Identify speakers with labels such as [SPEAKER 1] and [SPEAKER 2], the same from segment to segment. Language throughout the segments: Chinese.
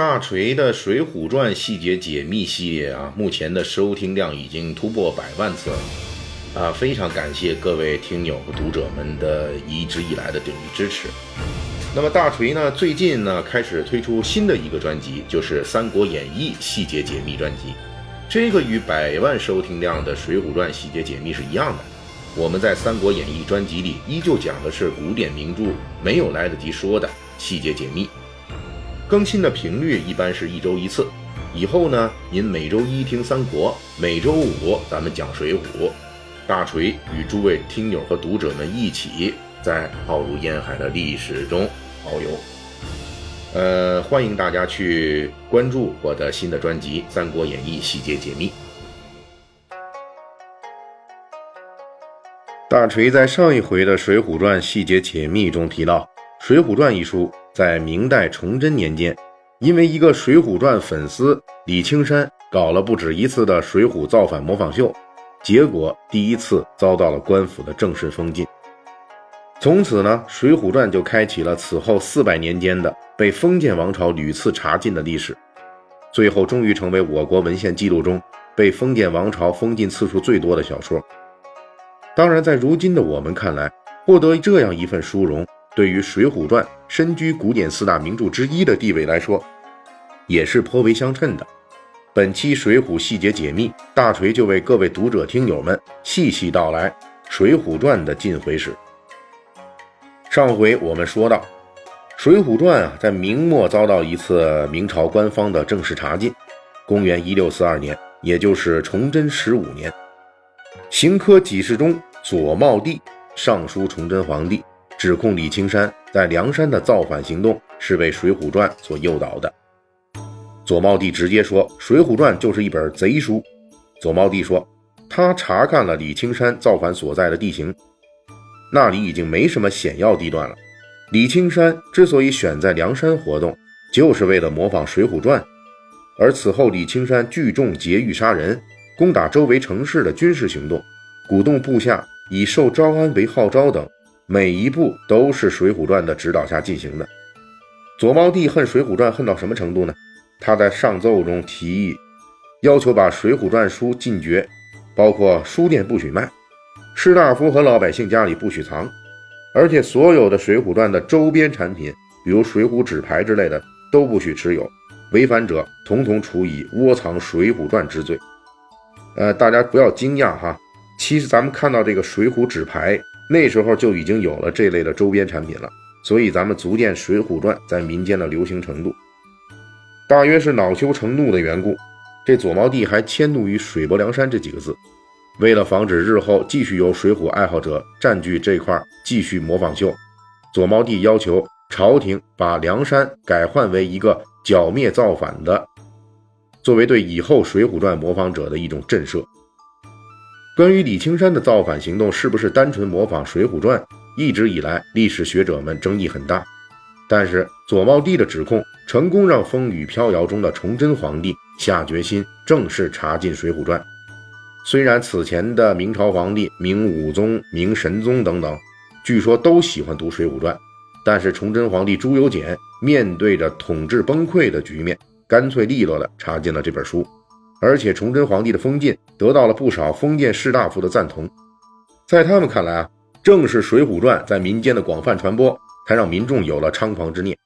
[SPEAKER 1] 大锤的《水浒传》细节解密系列啊，目前的收听量已经突破百万次了啊！非常感谢各位听友和读者们的一直以来的鼎力支持。那么大锤呢，最近呢开始推出新的一个专辑，就是《三国演义细节解密专辑》。这个与百万收听量的《水浒传》细节解密是一样的。我们在《三国演义》专辑里依旧讲的是古典名著没有来得及说的细节解密。更新的频率一般是一周一次，以后呢，您每周一听三国，每周五咱们讲水浒。大锤与诸位听友和读者们一起在浩如烟海的历史中遨游。呃，欢迎大家去关注我的新的专辑《三国演义细节解密》。大锤在上一回的《水浒传细节解密》中提到，《水浒传》一书。在明代崇祯年间，因为一个《水浒传》粉丝李青山搞了不止一次的水浒造反模仿秀，结果第一次遭到了官府的正式封禁。从此呢，《水浒传》就开启了此后四百年间的被封建王朝屡次查禁的历史，最后终于成为我国文献记录中被封建王朝封禁次数最多的小说。当然，在如今的我们看来，获得这样一份殊荣。对于《水浒传》身居古典四大名著之一的地位来说，也是颇为相称的。本期《水浒细节解密》，大锤就为各位读者听友们细细道来《水浒传》的晋回史。上回我们说到，《水浒传》啊，在明末遭到一次明朝官方的正式查禁。公元一六四二年，也就是崇祯十五年，刑科给事中左茂帝上书崇祯皇帝。指控李青山在梁山的造反行动是被《水浒传》所诱导的。左茂帝直接说，《水浒传》就是一本贼书。左茂帝说，他查看了李青山造反所在的地形，那里已经没什么险要地段了。李青山之所以选在梁山活动，就是为了模仿《水浒传》。而此后，李青山聚众劫狱杀人，攻打周围城市的军事行动，鼓动部下以受招安为号召等。每一步都是《水浒传》的指导下进行的。左茂帝恨《水浒传》恨到什么程度呢？他在上奏中提议，要求把《水浒传》书禁绝，包括书店不许卖，士大夫和老百姓家里不许藏，而且所有的《水浒传》的周边产品，比如水浒纸牌之类的，都不许持有，违反者统统处以窝藏《水浒传》之罪。呃，大家不要惊讶哈，其实咱们看到这个水浒纸牌。那时候就已经有了这类的周边产品了，所以咱们足见《水浒传》在民间的流行程度。大约是恼羞成怒的缘故，这左毛帝还迁怒于“水泊梁山”这几个字。为了防止日后继续有水浒爱好者占据这块继续模仿秀，左毛帝要求朝廷把梁山改换为一个剿灭造反的，作为对以后《水浒传》模仿者的一种震慑。关于李青山的造反行动是不是单纯模仿《水浒传》，一直以来历史学者们争议很大。但是左茂帝的指控成功让风雨飘摇中的崇祯皇帝下决心正式查禁《水浒传》。虽然此前的明朝皇帝明武宗、明神宗等等，据说都喜欢读《水浒传》，但是崇祯皇帝朱由检面对着统治崩溃的局面，干脆利落地查禁了这本书。而且崇祯皇帝的封禁得到了不少封建士大夫的赞同，在他们看来啊，正是《水浒传》在民间的广泛传播，才让民众有了猖狂之念。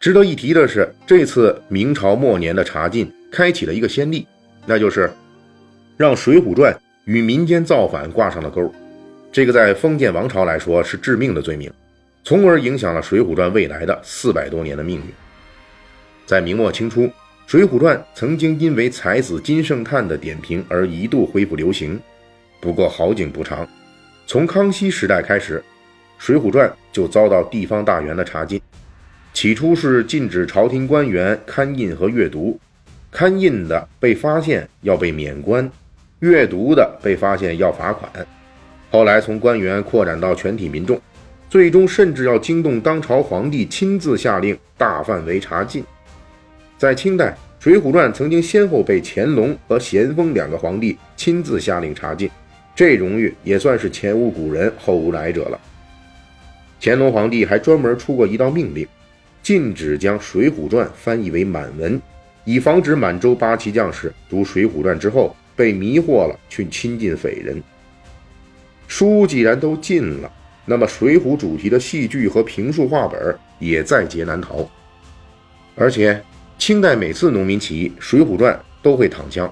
[SPEAKER 1] 值得一提的是，这次明朝末年的查禁开启了一个先例，那就是让《水浒传》与民间造反挂上了钩。这个在封建王朝来说是致命的罪名，从而影响了《水浒传》未来的四百多年的命运。在明末清初。《水浒传》曾经因为才子金圣叹的点评而一度恢复流行，不过好景不长，从康熙时代开始，《水浒传》就遭到地方大员的查禁。起初是禁止朝廷官员刊印和阅读，刊印的被发现要被免官，阅读的被发现要罚款。后来从官员扩展到全体民众，最终甚至要惊动当朝皇帝亲自下令大范围查禁。在清代，《水浒传》曾经先后被乾隆和咸丰两个皇帝亲自下令查禁，这荣誉也算是前无古人后无来者了。乾隆皇帝还专门出过一道命令，禁止将《水浒传》翻译为满文，以防止满洲八旗将士读《水浒传》之后被迷惑了去亲近匪人。书既然都禁了，那么水浒主题的戏剧和评述话本也在劫难逃。而且，清代每次农民起义，《水浒传》都会躺枪。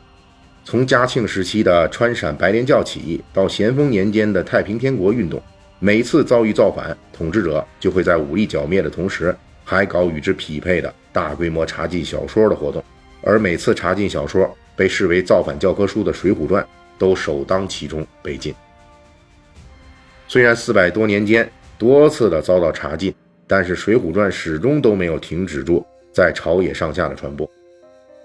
[SPEAKER 1] 从嘉庆时期的川陕白莲教起义，到咸丰年间的太平天国运动，每次遭遇造反，统治者就会在武力剿灭的同时，还搞与之匹配的大规模查禁小说的活动。而每次查禁小说被视为造反教科书的《水浒传》，都首当其冲被禁。虽然四百多年间多次的遭到查禁，但是《水浒传》始终都没有停止住在朝野上下的传播。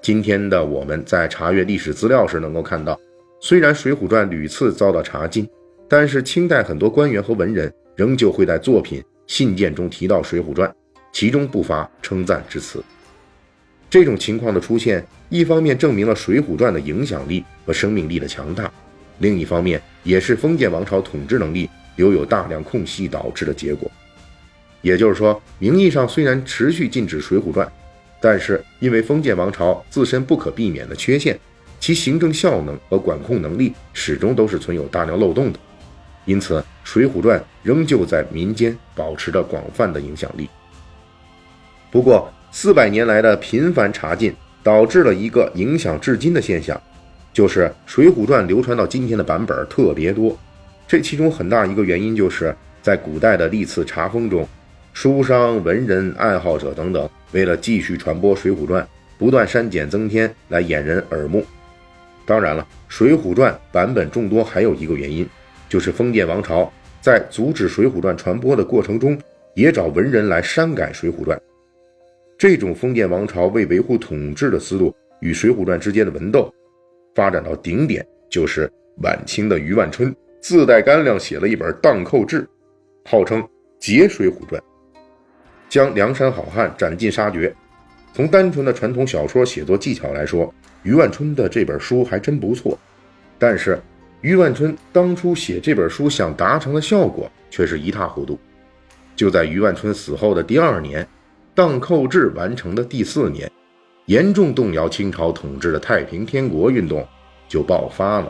[SPEAKER 1] 今天的我们在查阅历史资料时能够看到，虽然《水浒传》屡次遭到查禁，但是清代很多官员和文人仍旧会在作品、信件中提到《水浒传》，其中不乏称赞之词。这种情况的出现，一方面证明了《水浒传》的影响力和生命力的强大，另一方面也是封建王朝统治能力留有大量空隙导致的结果。也就是说，名义上虽然持续禁止《水浒传》。但是，因为封建王朝自身不可避免的缺陷，其行政效能和管控能力始终都是存有大量漏洞的，因此《水浒传》仍旧在民间保持着广泛的影响力。不过，四百年来的频繁查禁，导致了一个影响至今的现象，就是《水浒传》流传到今天的版本特别多。这其中很大一个原因，就是在古代的历次查封中。书商、文人、爱好者等等，为了继续传播《水浒传》，不断删减增添来掩人耳目。当然了，《水浒传》版本众多还有一个原因，就是封建王朝在阻止《水浒传》传播的过程中，也找文人来删改《水浒传》。这种封建王朝为维护统治的思路与《水浒传》之间的文斗，发展到顶点，就是晚清的余万春自带干粮写了一本《荡寇志》，号称劫《水浒传》。将梁山好汉斩尽杀绝。从单纯的传统小说写作技巧来说，余万春的这本书还真不错。但是，余万春当初写这本书想达成的效果却是一塌糊涂。就在余万春死后的第二年，《荡寇志》完成的第四年，严重动摇清朝统治的太平天国运动就爆发了。